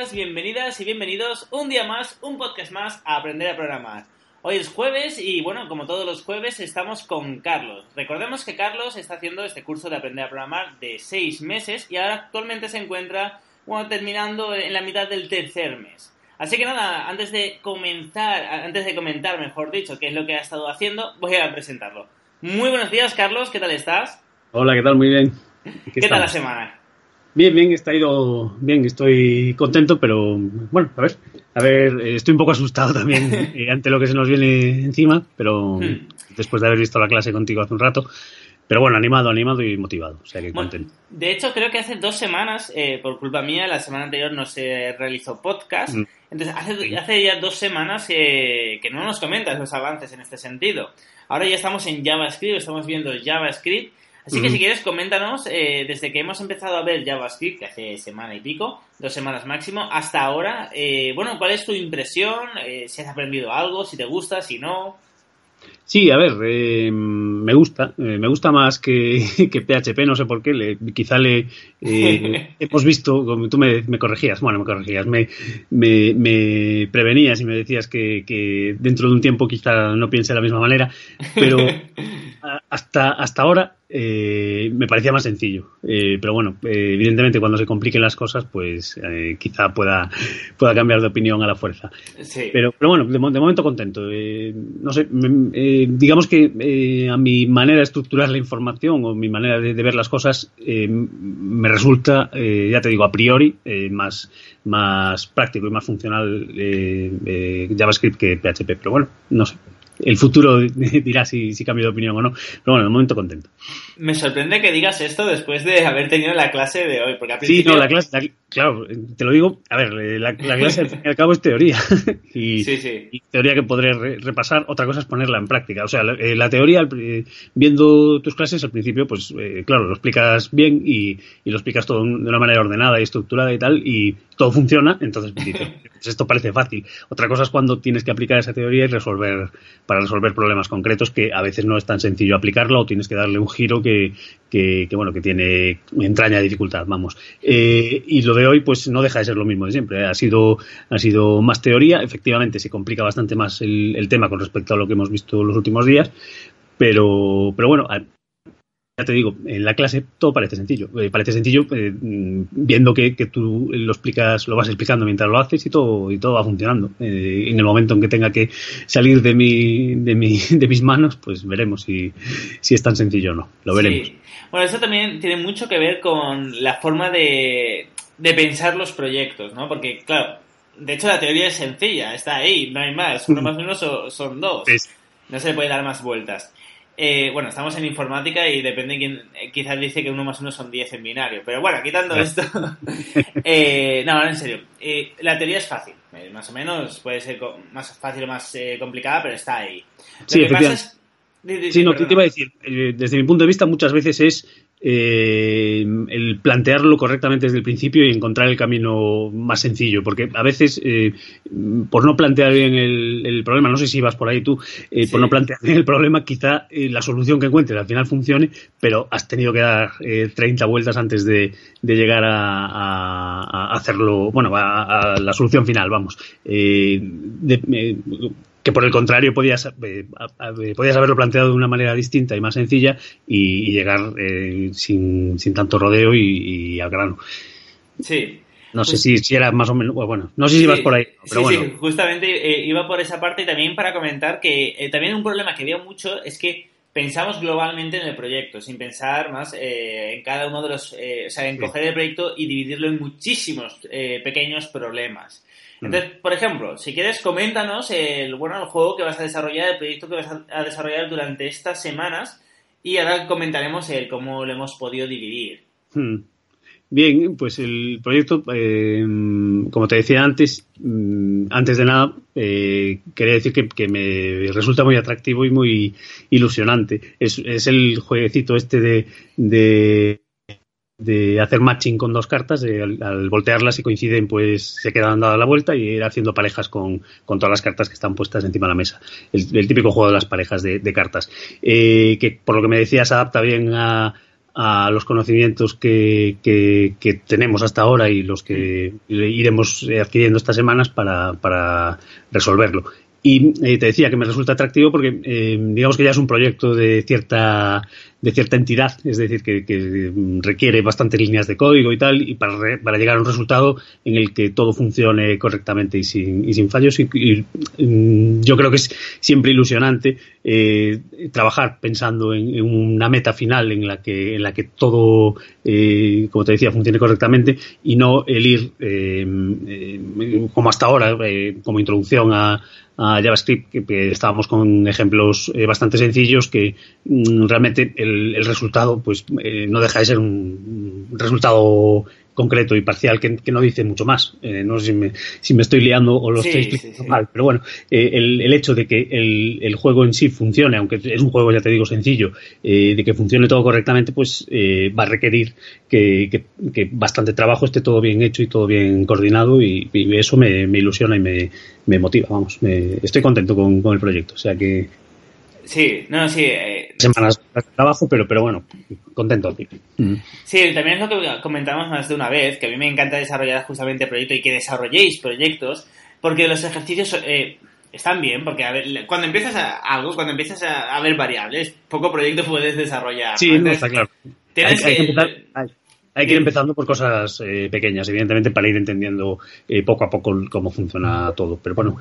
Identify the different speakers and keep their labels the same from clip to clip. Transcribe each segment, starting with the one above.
Speaker 1: Bienvenidas y bienvenidos un día más, un podcast más a aprender a programar. Hoy es jueves y bueno, como todos los jueves estamos con Carlos. Recordemos que Carlos está haciendo este curso de aprender a programar de seis meses y ahora actualmente se encuentra bueno, terminando en la mitad del tercer mes. Así que nada, antes de comenzar, antes de comentar, mejor dicho, qué es lo que ha estado haciendo, voy a presentarlo. Muy buenos días, Carlos, ¿qué tal estás?
Speaker 2: Hola, ¿qué tal? Muy bien.
Speaker 1: ¿Qué tal la semana?
Speaker 2: Bien, bien, está ido bien, estoy contento, pero bueno, a ver, a ver, eh, estoy un poco asustado también eh, ante lo que se nos viene encima, pero
Speaker 1: Hmm.
Speaker 2: después de haber visto la clase contigo hace un rato, pero bueno, animado, animado y motivado, o sea que
Speaker 1: Bueno,
Speaker 2: contento.
Speaker 1: de hecho, creo que hace dos semanas, eh, por culpa mía, la semana anterior no se realizó podcast.
Speaker 2: Mm.
Speaker 1: Entonces, hace, hace ya dos semanas eh, que no nos comentas los avances en este sentido. Ahora ya estamos en JavaScript, estamos viendo JavaScript. Así que si quieres, coméntanos, eh, desde que hemos empezado a ver JavaScript, que hace semana y pico, dos semanas máximo, hasta ahora, eh, bueno, ¿cuál es tu impresión? Eh, si has aprendido algo, si te gusta, si no.
Speaker 2: Sí, a ver, eh, me gusta, eh, me gusta más que, que PHP, no sé por qué, le- quizá le eh, hemos visto, como tú me, me corregías, bueno, me corregías, me, me, me prevenías y me decías que, que dentro de un tiempo quizá no piense de la misma manera, pero hasta, hasta ahora eh, me parecía más sencillo. Eh, pero bueno, eh, evidentemente cuando se compliquen las cosas, pues eh, quizá pueda, pueda cambiar de opinión a la fuerza.
Speaker 1: Sí.
Speaker 2: Pero, pero bueno, de, mo- de momento contento. Eh, no sé, me- eh, digamos que a mi manera de estructurar la información o mi manera de, de ver las cosas eh, me resulta, ya te digo, a priori más, más práctico y más funcional eh, eh, JavaScript que PHP. Pero bueno, no sé. El futuro dirá si, si cambio de opinión o no. Pero bueno, de momento contento.
Speaker 1: Me sorprende que digas esto después de haber tenido la clase de hoy, porque al
Speaker 2: Sí, no, la clase, la- claro, te lo digo, a ver, eh, la, la clase al fin y al cabo es teoría. y,
Speaker 1: Sí, sí.
Speaker 2: y teoría que podré re- repasar, otra cosa es ponerla en práctica. O sea, la, eh, la teoría, viendo tus clases al principio, pues eh, claro, lo explicas bien y, y lo explicas todo de una manera ordenada y estructurada y tal, y todo funciona, entonces pues esto parece fácil. Otra cosa es cuando tienes que aplicar esa teoría y resolver, para resolver problemas concretos que a veces no es tan sencillo aplicarla o tienes que darle un giro que, que, que, bueno, que tiene entraña dificultad, vamos. Eh, y lo de hoy, pues no deja de ser lo mismo de siempre. ¿eh? Ha sido, ha sido más teoría, efectivamente se complica bastante más el, el tema con respecto a lo que hemos visto los últimos días, pero, pero bueno, ya te digo, en la clase todo parece sencillo. Eh, parece sencillo eh, mm, viendo que, que tú lo explicas, lo vas explicando mientras lo haces y todo, y todo va funcionando. Eh, en el momento en que tenga que salir de mi, de mi, de mis manos, pues veremos si, si es tan sencillo o no. Lo veremos.
Speaker 1: Sí. Bueno, eso también tiene mucho que ver con la forma de, de pensar los proyectos, ¿no? Porque, claro, de hecho la teoría es sencilla, está ahí, no hay más. Uno más uno so- son dos. No se le puede dar más vueltas. Eh, bueno, estamos en informática y depende quién, eh, quizás dice que uno más uno son 10 en binario. Pero bueno, quitando esto. eh, no, ahora en serio. Eh, la teoría es fácil. eh, más o menos puede ser más fácil o más eh, complicada, pero está ahí. Lo
Speaker 2: Sí,
Speaker 1: que pasa es.
Speaker 2: Sí, no,
Speaker 1: perdona.
Speaker 2: te iba a decir, desde mi punto de vista muchas veces es eh, el plantearlo correctamente desde el principio y encontrar el camino más sencillo, porque a veces eh, por no plantear bien el, el problema, no sé si vas por ahí tú, eh,
Speaker 1: Sí.
Speaker 2: por no plantear bien el problema, quizá eh, la solución que encuentres al final funcione, pero has tenido que dar eh, 30 vueltas antes de, de llegar a, a- a hacerlo, bueno, a, a la solución final, vamos. Eh, de- eh, que por el contrario podías, eh, podías haberlo planteado de una manera distinta y más sencilla y, y llegar eh, sin, sin tanto rodeo y, y al grano.
Speaker 1: Sí.
Speaker 2: No sé si, si era más o menos, bueno, no sé si
Speaker 1: Sí,
Speaker 2: vas por ahí, pero
Speaker 1: sí,
Speaker 2: bueno.
Speaker 1: sí, justamente eh, iba por esa parte y también para comentar que eh, también un problema que veo mucho es que pensamos globalmente en el proyecto, sin pensar más eh, en cada uno de los, eh, o sea, en coger el proyecto y dividirlo en muchísimos eh, pequeños problemas.
Speaker 2: Mm.
Speaker 1: Entonces, por ejemplo, si quieres, coméntanos el, bueno, el juego que vas a desarrollar, el proyecto que vas a, desarrollar durante estas semanas y ahora comentaremos el cómo lo hemos podido dividir.
Speaker 2: Hmm. Bien, pues el proyecto, eh, como te decía antes, mm, antes de nada, eh, quería decir que, me resulta muy atractivo y muy ilusionante. Es, es el jueguecito este de, de, de, hacer matching con dos cartas, al, voltearlas y coinciden, pues se quedan dando la vuelta y ir haciendo parejas con, con, todas las cartas que están puestas encima de la mesa. El, típico juego de las parejas de, cartas. Eh, que por lo que me decías, adapta bien a a los conocimientos que, que, tenemos hasta ahora y los que iremos adquiriendo estas semanas para, para resolverlo. Y eh, te decía que me resulta atractivo porque eh, digamos que ya es un proyecto de cierta de cierta entidad, es decir, que, requiere bastantes líneas de código y tal, y para, para, llegar a un resultado en el que todo funcione correctamente y sin, y sin fallos. Y, mm, yo creo que es siempre ilusionante eh, trabajar pensando en, una meta final en la que, en la que todo, eh, como te decía, funcione correctamente y no el ir, eh, como hasta ahora, como introducción a, JavaScript, que, estábamos con ejemplos bastante sencillos que mm, realmente el, resultado pues eh, no deja de ser un, resultado concreto y parcial que, no dice mucho más. Eh, no sé si me, si me, estoy liando o lo estoy explicando mal, pero bueno, eh, el, el, hecho de que el, el, juego en sí funcione, aunque es un juego, ya te digo, sencillo, de que funcione todo correctamente, pues va a requerir que, que, bastante trabajo esté todo bien hecho y todo bien coordinado y, eso me, me, ilusiona y me, me motiva, vamos. Me, estoy contento con, con el proyecto, o sea que
Speaker 1: Sí, no, sí.
Speaker 2: Eh, Semanas de trabajo, pero, pero bueno, contento.
Speaker 1: Mm. Sí, también es lo que comentamos más de una vez, que a mí me encanta desarrollar justamente proyectos y que desarrolléis proyectos, porque los ejercicios eh, están bien, porque a ver, cuando empiezas a algo, cuando empiezas a, ver variables, poco proyecto puedes desarrollar.
Speaker 2: Sí, no, está claro. Hay, que, ir empezando por cosas eh, pequeñas, evidentemente, para ir entendiendo poco a poco cómo funciona todo. Pero bueno,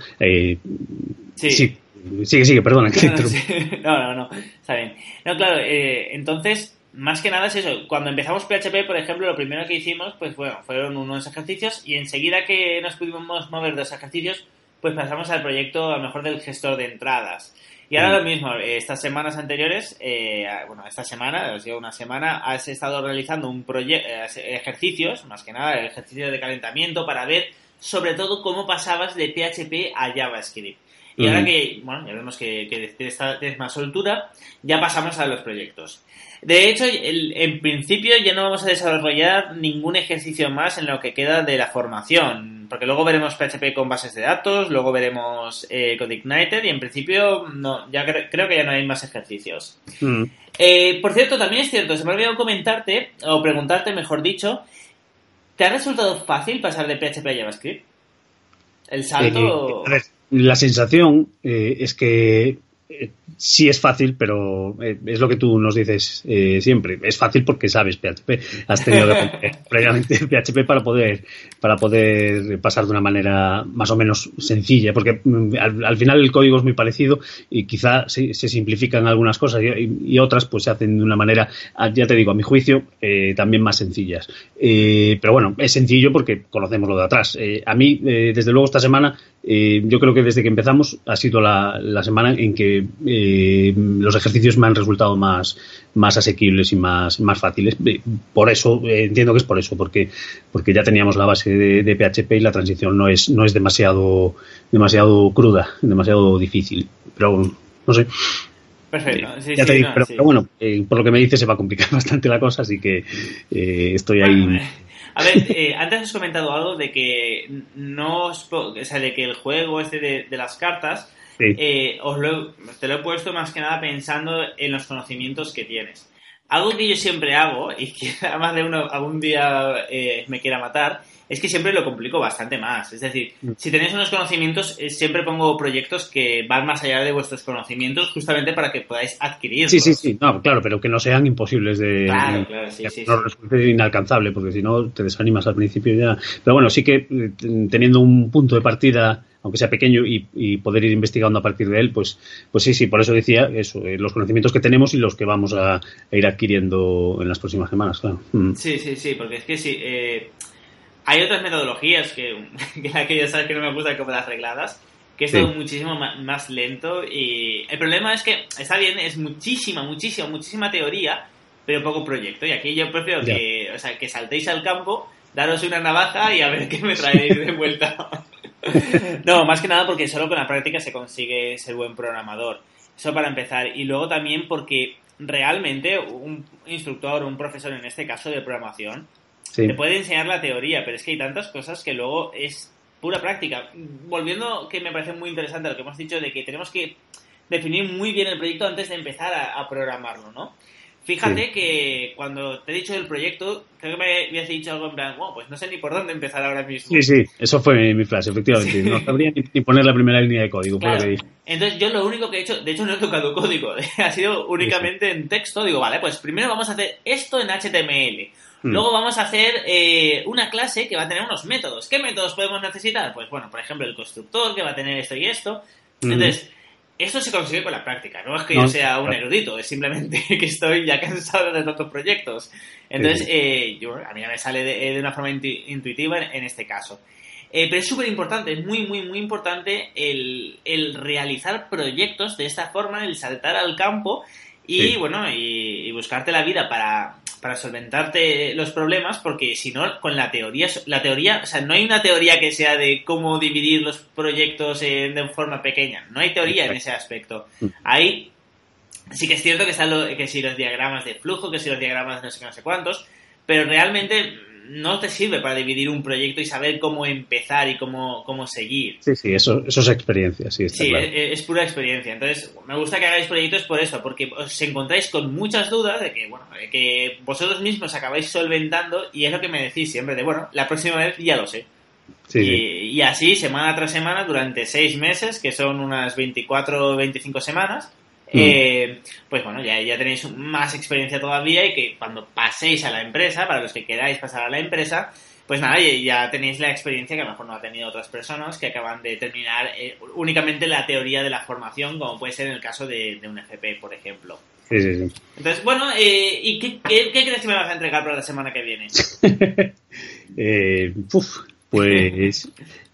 Speaker 2: sí Sigue, sigue, perdona.
Speaker 1: No, no, no, está bien. No, claro, eh, entonces, más que nada es eso. Cuando empezamos PHP, por ejemplo, lo primero que hicimos, pues bueno, fueron unos ejercicios y enseguida que nos pudimos mover de los ejercicios, pues pasamos al proyecto a lo mejor del gestor de entradas. Y ahora mm. lo mismo, estas semanas anteriores, eh, bueno, esta semana, os una semana, has estado realizando un proyecto, eh, ejercicios, más que nada, el ejercicio de calentamiento para ver sobre todo cómo pasabas de PHP a JavaScript. Y ahora que, bueno, ya vemos que, que tienes más soltura, ya pasamos a los proyectos. De hecho, en principio ya no vamos a desarrollar ningún ejercicio más en lo que queda de la formación, porque luego veremos PHP con bases de datos, luego veremos eh, CodeIgniter y en principio no, ya creo que ya no hay más ejercicios. Eh, por cierto, también es cierto, se me ha olvidado comentarte, o preguntarte, mejor dicho, ¿te ha resultado fácil pasar de PHP a JavaScript? El salto...
Speaker 2: Eh, la sensación eh, es que eh, sí es fácil, pero eh, es lo que tú nos dices eh, siempre. Es fácil porque sabes PHP. Has tenido que previamente PHP para poder, para poder pasar de una manera más o menos sencilla, porque mm, al, final el código es muy parecido y quizá se, simplifican algunas cosas y, otras pues se hacen de una manera, ya te digo, a mi juicio, también más sencillas. pero bueno, es sencillo porque conocemos lo de atrás. a mí, desde luego, esta semana, yo creo que desde que empezamos ha sido la, la semana en que eh, los ejercicios me han resultado más, más asequibles y más, más fáciles. Eh, por eso, eh, entiendo que es por eso, porque, porque ya teníamos la base de, PHP y la transición no es, no es demasiado, demasiado cruda, demasiado difícil. Pero no sé.
Speaker 1: Perfecto.
Speaker 2: pero, bueno, por lo que me dice se va a complicar bastante la cosa, así que estoy ahí.
Speaker 1: A ver, antes has comentado algo de que no, o sea, de que el juego este de las cartas eh, os lo, te lo he puesto más que nada pensando en los conocimientos que tienes. Algo que yo siempre hago, y que además de uno algún día eh, me quiera matar, es que siempre lo complico bastante más. Es decir, mm. si tenéis unos conocimientos, eh, siempre pongo proyectos que van más allá de vuestros conocimientos, justamente para que podáis adquirirlos.
Speaker 2: Sí, sí, sí, no, claro, pero que no sean imposibles de. Claro, claro, sí, sí, no resulte inalcanzable, porque si no te desanimas al principio ya. Pero bueno, sí que teniendo un punto de partida aunque sea pequeño, y, poder ir investigando a partir de él, pues, pues sí, sí, por eso decía eso, eh, los conocimientos que tenemos y los que vamos a, ir adquiriendo en las próximas semanas, claro.
Speaker 1: Mm. Sí, sí, sí, porque es que sí, eh, hay otras metodologías que, que, ya sabes que no me gustan como las regladas, que es todo muchísimo más lento y el problema es que está bien, es muchísima, muchísima, muchísima teoría, pero poco proyecto. Y aquí yo prefiero que, o sea, que saltéis al campo, daros una navaja y a ver qué me traéis de vuelta. no, más que nada porque solo con la práctica se consigue ser buen programador. Eso para empezar. Y luego también porque realmente un instructor, un profesor en este caso de programación, te puede enseñar la teoría, pero es que hay tantas cosas que luego es pura práctica. Volviendo, que me parece muy interesante lo que hemos dicho de que tenemos que definir muy bien el proyecto antes de empezar a, programarlo, ¿no? Fíjate que cuando te he dicho del proyecto, creo que me habías dicho algo en plan, bueno, pues no sé ni por dónde empezar ahora mismo.
Speaker 2: Sí, sí, eso fue mi, frase, efectivamente. No sabría ni, poner la primera línea de código.
Speaker 1: Entonces yo lo único que he hecho, de hecho no he tocado código, ha sido únicamente en texto. Digo, vale, pues primero vamos a hacer esto en HTML. Hmm. Luego vamos a hacer eh, una clase que va a tener unos métodos. ¿Qué métodos podemos necesitar? Pues bueno, por ejemplo, el constructor que va a tener esto y esto. Hmm. Esto se consigue con la práctica. No es que yo sea un erudito, es simplemente que estoy ya cansado de tantos proyectos. Entonces, eh, yo, a mí me sale de, una forma intuitiva en, este caso. Eh, pero es súper importante, es muy, muy, muy importante el, el, realizar proyectos de esta forma, el saltar al campo y, bueno, y buscarte la vida para, para solventarte los problemas, porque si no, con la teoría, la teoría, o sea, no hay una teoría que sea de cómo dividir los proyectos de forma pequeña, no hay teoría en ese aspecto. Hay, sí que es cierto que están lo, que si los diagramas de flujo, que si los diagramas de no sé qué, no sé cuántos, pero realmente no te sirve para dividir un proyecto y saber cómo empezar y cómo, cómo seguir.
Speaker 2: Sí, sí, eso, eso es experiencia, sí.
Speaker 1: sí, es, pura experiencia. Entonces, me gusta que hagáis proyectos por eso, porque os encontráis con muchas dudas de que, bueno, de que vosotros mismos acabáis solventando y es lo que me decís siempre de, bueno, la próxima vez ya lo sé. Sí, y, y, así, semana tras semana, durante seis meses, que son unas 24 o 25 semanas. Eh, pues bueno, ya, ya tenéis más experiencia todavía y que cuando paséis a la empresa, para los que queráis pasar a la empresa, pues nada, ya tenéis la experiencia que a lo mejor no ha tenido otras personas que acaban de terminar eh, únicamente la teoría de la formación, como puede ser en el caso de, un FP, por ejemplo.
Speaker 2: Sí, sí, sí.
Speaker 1: Entonces, bueno, eh, ¿y qué, crees que me vas a entregar para la semana que viene?
Speaker 2: pues,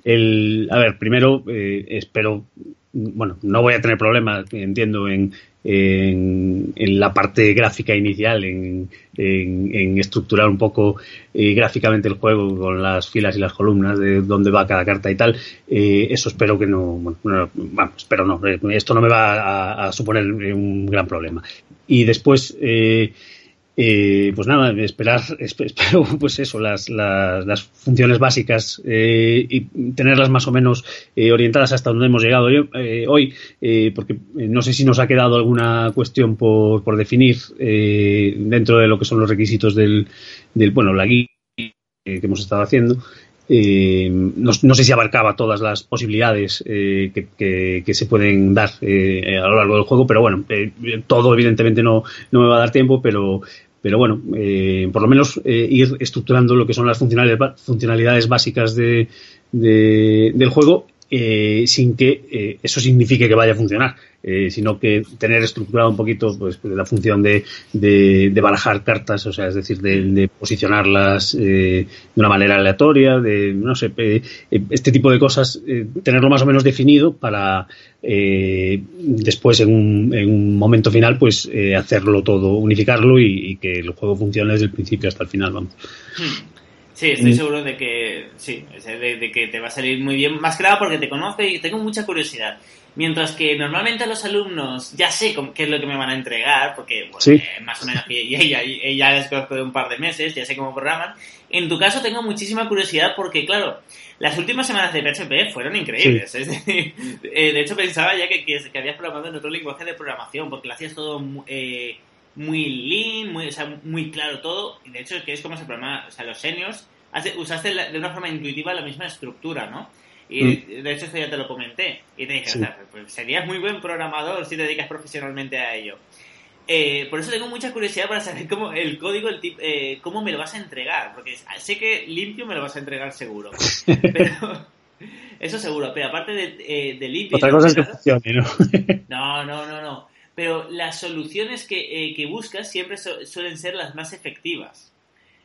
Speaker 2: el, a ver, primero espero bueno, no voy a tener problemas, entiendo, en, en, la parte gráfica inicial, en, en estructurar un poco eh, gráficamente el juego con las filas y las columnas de dónde va cada carta y tal. Eh, eso espero que no, bueno, vamos, espero no, eh, esto no me va a, a, suponer un gran problema. Y después, eh, eh, pues nada, esperar, espero pues eso, las, las, las funciones básicas eh, y tenerlas más o menos eh, orientadas hasta donde hemos llegado hoy, porque no sé si nos ha quedado alguna cuestión por, por definir dentro de lo que son los requisitos del, del bueno, la guía que hemos estado haciendo. No, no, sé si abarcaba todas las posibilidades que, que, que, se pueden dar a lo largo del juego, pero bueno, todo evidentemente no, no me va a dar tiempo, pero pero bueno, eh, por lo menos eh, ir estructurando lo que son las funcionalidades, básicas de, del juego eh, sin que eso signifique que vaya a funcionar. Eh, sino que tener estructurado un poquito pues, la función de, de, barajar cartas, o sea, es decir, de, posicionarlas eh, de una manera aleatoria, de, no sé, eh, este tipo de cosas, tenerlo más o menos definido para después en un, en un, momento final, pues hacerlo todo, unificarlo y, que el juego funcione desde el principio hasta el final, vamos.
Speaker 1: Hmm. Sí, estoy mm. seguro de que sí, de, de, que te va a salir muy bien. Más que nada porque te conozco y tengo mucha curiosidad. Mientras que normalmente los alumnos ya sé qué es lo que me van a entregar, porque eh, más o menos ya, ya, les conozco de un par de meses, ya sé cómo programan. En tu caso tengo muchísima curiosidad porque, claro, las últimas semanas de PHP fueron increíbles. Eh, de hecho, pensaba ya que, que, habías programado en otro lenguaje de programación, porque lo hacías todo eh, muy lean, muy, o sea, muy claro todo. Y de hecho, que es como se programa, o sea, los seniors, usaste de una forma intuitiva la misma estructura, ¿no? Y mm. de hecho esto ya te lo comenté. Y te dije, pues serías muy buen programador si te dedicas profesionalmente a ello. Eh, por eso tengo mucha curiosidad para saber cómo el código, el tip, eh, cómo me lo vas a entregar. Porque sé que limpio me lo vas a entregar seguro. Pero, eso seguro. Pero aparte de, eh, de limpio...
Speaker 2: Otra cosa es que funcione, ¿no?
Speaker 1: no, no, no, no. Pero las soluciones que, que buscas siempre suelen ser las más efectivas.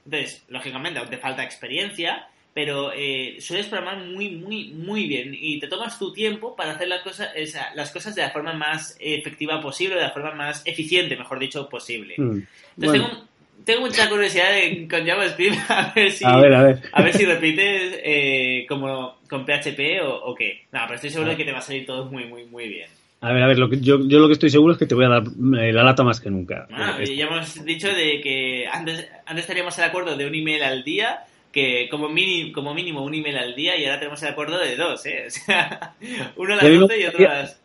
Speaker 1: Entonces, lógicamente, aún te falta experiencia, pero eh, sueles programar muy, muy, muy bien y te tomas tu tiempo para hacer las cosas, las cosas de la forma más efectiva posible, de la forma más eficiente, mejor dicho, posible.
Speaker 2: Mm.
Speaker 1: Entonces tengo, tengo, mucha curiosidad de, con JavaScript a ver si,
Speaker 2: a ver, a ver.
Speaker 1: A ver si repites eh, como con PHP o, o, qué. No, pero estoy seguro de que te va a salir todo muy, muy, muy bien.
Speaker 2: A ver, a ver, lo que, yo, yo lo que estoy seguro es que te voy a dar eh, la lata más que nunca.
Speaker 1: Ah, ya hemos dicho de que antes, antes teníamos el acuerdo de un email al día, que como mínimo, como mínimo un email al día, y ahora tenemos el acuerdo de dos, ¿eh? O sea, uno a las 12 y otro a las...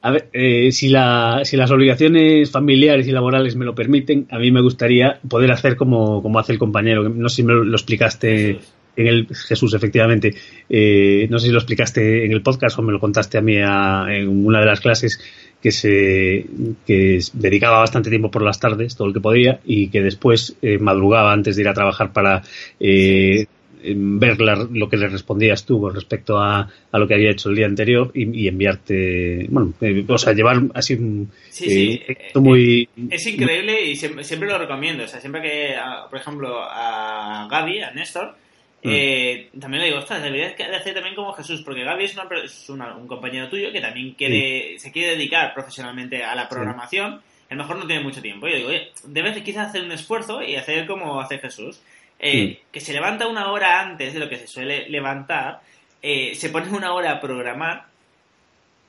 Speaker 2: A ver, eh, si, la, si las obligaciones familiares y laborales me lo permiten, a mí me gustaría poder hacer como, como hace el compañero, no sé si me lo, explicaste Jesús. En el Jesús, efectivamente, eh, no sé si lo explicaste en el podcast o me lo contaste a mí a, en una de las clases, que se que dedicaba bastante tiempo por las tardes, todo lo que podía, y que después eh, madrugaba antes de ir a trabajar para eh, ver la, lo que le respondías tú con respecto a, a, lo que había hecho el día anterior y, y enviarte, bueno, eh, o sea, llevar así un
Speaker 1: sí, sí.
Speaker 2: Eh, muy...
Speaker 1: Es increíble y siempre, siempre, lo recomiendo. O sea, siempre que, a, por ejemplo, a Gaby, a Néstor, mm. eh, también le digo, ostras, deberías de hacer también como Jesús, porque Gaby es, una, es una, un compañero tuyo que también quiere, sí. se quiere dedicar profesionalmente a la programación. A lo mejor no tiene mucho tiempo. Yo digo, oye, debes quizás hacer un esfuerzo y hacer como hace Jesús. Eh, que se levanta una hora antes de lo que se suele levantar, eh, se pone una hora a programar,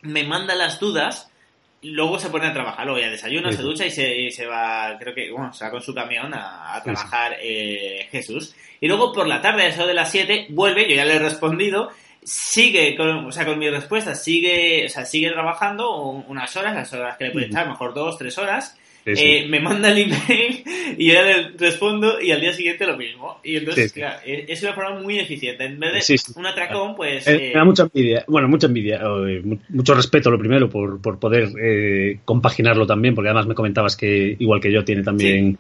Speaker 1: me manda las dudas, luego se pone a trabajar, luego ya desayuna, sí. se ducha y se, y se, va, creo que, bueno, se va con su camión a, a trabajar eh, Jesús. Y luego por la tarde, a eso de las 7, vuelve, yo ya le he respondido, sigue con, o sea, con mi respuesta, sigue, o sea, sigue trabajando unas horas, las horas que le puede echar, mejor dos, tres horas, Sí, sí. Eh, me manda el email y yo le respondo y al día siguiente lo mismo. Y entonces, sí, claro, es una forma muy eficiente. En vez de un atracón, pues...
Speaker 2: Eh, me da mucha envidia, bueno, mucha envidia, eh, mucho respeto lo primero por, por poder eh, compaginarlo también, porque además me comentabas que igual que yo tiene también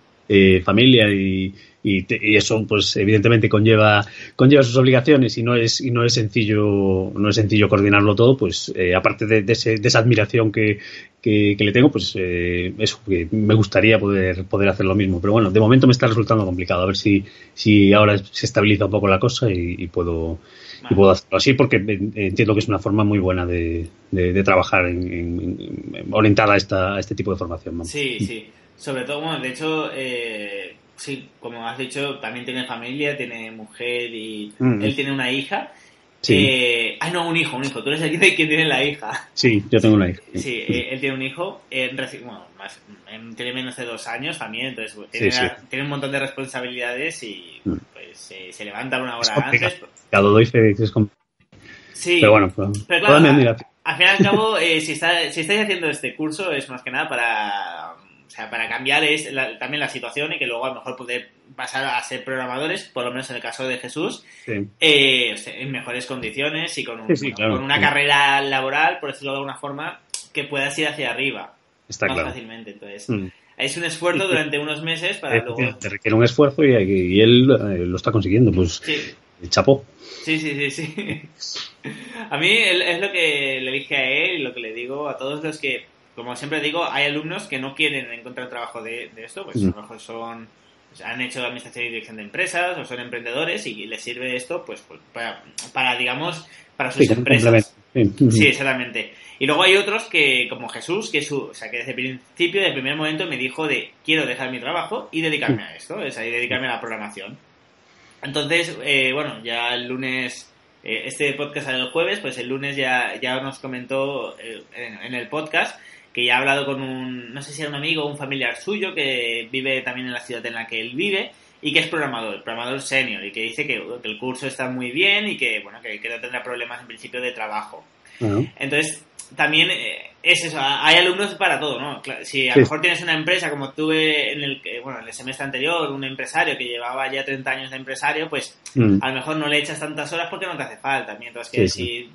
Speaker 2: familia y, y, te, y, eso pues evidentemente conlleva conlleva sus obligaciones y no es y no es sencillo no es sencillo coordinarlo todo pues eh, aparte de, ese, de, esa admiración que, que, le tengo pues eh, eso me gustaría poder poder hacer lo mismo pero bueno de momento me está resultando complicado a ver si si ahora se estabiliza un poco la cosa y, puedo y puedo hacerlo así porque entiendo que es una forma muy buena de, de, trabajar en, en, en, orientada a, esta, a este tipo de formación.
Speaker 1: Sí, sí. Sobre todo, bueno, de hecho, eh, sí, como has dicho, también tiene familia, tiene mujer y mm. él tiene una hija.
Speaker 2: Sí.
Speaker 1: Eh, ah, no, un hijo, un hijo. Tú eres el que tiene la hija.
Speaker 2: Sí, yo tengo una hija.
Speaker 1: Sí, sí eh, él tiene un hijo. Eh, bueno, más, tiene menos de dos años también, entonces tiene, sí, tiene un montón de responsabilidades y mm. pues se levanta una hora antes.
Speaker 2: Cada doy fe es
Speaker 1: Sí,
Speaker 2: pero bueno, pero,
Speaker 1: pero claro, al, al fin y al cabo, si, está, si estáis haciendo este curso es más que nada para o sea, para cambiar es la, también la situación y que luego a lo mejor poder pasar a ser programadores, por lo menos en el caso de Jesús,
Speaker 2: sí.
Speaker 1: eh, en mejores condiciones y con, un,
Speaker 2: sí, sí, claro,
Speaker 1: con una carrera laboral, por decirlo de alguna forma, que puedas ir hacia arriba
Speaker 2: Está
Speaker 1: más
Speaker 2: claro.
Speaker 1: fácilmente. Entonces, mm. es un esfuerzo durante unos meses para
Speaker 2: eh,
Speaker 1: luego...
Speaker 2: Te requiere un esfuerzo y, y él eh, lo está consiguiendo, pues chapó.
Speaker 1: Sí, sí, sí, sí. A mí es lo que le dije a él y lo que le digo a todos los que como siempre digo, hay alumnos que no quieren encontrar trabajo de, de esto, pues a lo mejor son han hecho administración y dirección de empresas o son emprendedores y les sirve esto pues, pues para, para, digamos para sus
Speaker 2: sí,
Speaker 1: empresas. sí. sí. exactamente. Y luego hay otros que como Jesús que su, o sea que desde el principio del primer momento me dijo de quiero dejar mi trabajo y dedicarme a esto es ahí dedicarme a la programación. Entonces eh, bueno ya el lunes eh, este podcast sale el jueves pues el lunes ya ya nos comentó eh, en, en el podcast que ya ha hablado con un, no sé si era un amigo o un familiar suyo que vive también en la ciudad en la que él vive y que es programador, programador senior y que dice que, que el curso está muy bien y que, bueno, que, que no tendrá problemas en principio de trabajo.
Speaker 2: Uh -huh.
Speaker 1: Entonces, también eh, es eso, hay alumnos para todo, ¿no? Si a lo sí. mejor tienes una empresa como tuve en el, bueno, en el semestre anterior, un empresario que llevaba ya 30 años de empresario, pues mm. a lo mejor no le echas tantas horas porque no te hace falta, mientras que sí, si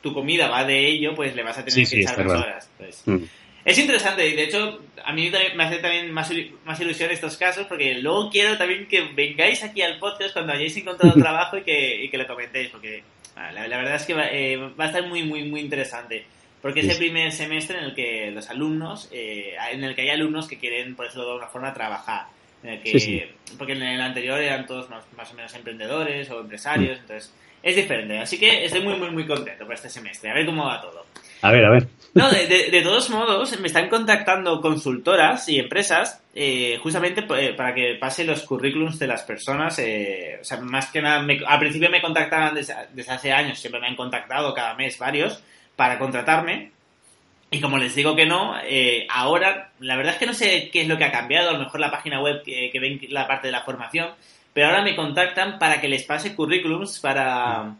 Speaker 1: tu comida va de ello, pues le vas a tener
Speaker 2: sí,
Speaker 1: que echar más horas. Pues. Mm. Es interesante y de hecho a mí me hace también más, más ilusión estos casos porque luego quiero también que vengáis aquí al podcast cuando hayáis encontrado trabajo y que, y que lo comentéis porque la, la, verdad es que va, eh, va, a estar muy muy muy interesante porque es el primer semestre en el que los alumnos, eh, en el que hay alumnos que quieren, por eso de alguna forma, trabajar. Porque en el anterior eran todos más, más, o menos emprendedores o empresarios, mm. entonces es diferente. Así que estoy muy, muy, muy contento por este semestre. A ver cómo va todo.
Speaker 2: A ver, a ver.
Speaker 1: No, de, de, todos modos, me están contactando consultoras y empresas eh, justamente eh, para que pase los currículums de las personas. Eh, o sea, más que nada, al principio me contactaban desde, hace años, siempre me han contactado cada mes varios para contratarme. Y como les digo que no, ahora, la verdad es que no sé qué es lo que ha cambiado, a lo mejor la página web que, que ven la parte de la formación, pero ahora me contactan para que les pase currículums para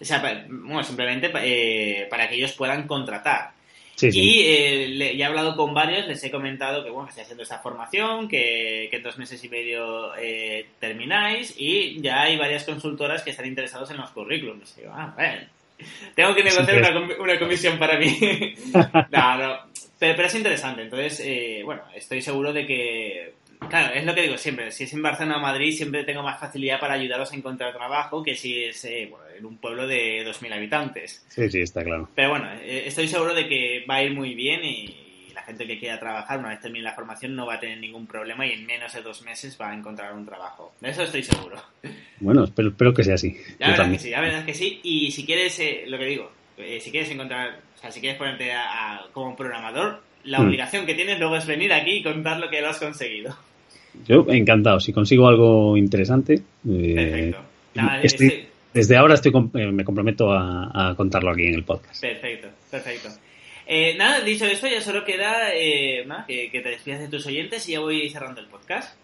Speaker 1: o sea, bueno, simplemente eh, para que ellos puedan contratar. Y eh, ya he hablado con varios, les he comentado que bueno, estoy haciendo esta formación, que, en dos meses y medio eh, termináis y ya hay varias consultoras que están interesados en los currículums. Digo, ah, bueno, tengo que negociar una, una, comisión para mí. no, no, pero, pero, es interesante. Entonces, bueno, estoy seguro de que Claro, es lo que digo siempre. Si es en Barcelona o Madrid, siempre tengo más facilidad para ayudaros a encontrar trabajo que si es eh, en un pueblo de 2.000 habitantes.
Speaker 2: Sí, sí, está claro.
Speaker 1: Pero bueno, eh, estoy seguro de que va a ir muy bien y, la gente que quiera trabajar, una vez termine la formación, no va a tener ningún problema y en menos de dos meses va a encontrar un trabajo. De eso estoy seguro.
Speaker 2: Bueno, espero, espero que sea así.
Speaker 1: La verdad que sí, la verdad que sí. Y si quieres, eh, lo que digo, si quieres encontrar, o sea, si quieres ponerte como programador, la mm. obligación que tienes luego es venir aquí y contar lo que lo has conseguido.
Speaker 2: Yo encantado. Si consigo algo interesante, eh, desde ahora estoy eh, me comprometo a, contarlo aquí en el podcast.
Speaker 1: Perfecto, perfecto. Eh, nada, dicho esto, ya solo queda que, te despidas de tus oyentes y ya voy cerrando el podcast.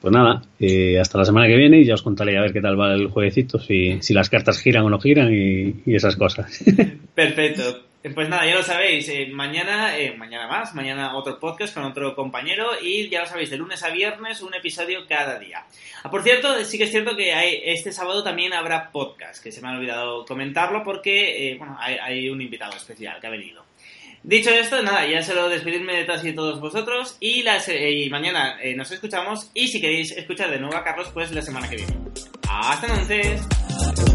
Speaker 2: Pues nada, hasta la semana que viene y ya os contaré a ver qué tal va el jueguecito, si, si las cartas giran o no giran y, y esas cosas.
Speaker 1: Perfecto. Pues nada, ya lo sabéis, eh, mañana, eh, mañana más, mañana otro podcast con otro compañero y ya lo sabéis, de lunes a viernes un episodio cada día. Ah, por cierto, sí que es cierto que este sábado también habrá podcast, que se me ha olvidado comentarlo porque, eh, bueno, hay, un invitado especial que ha venido. Dicho esto, nada, ya solo despedirme de todas y todos vosotros y mañana nos escuchamos y si queréis escuchar de nuevo a Carlos, pues la semana que viene. Hasta entonces.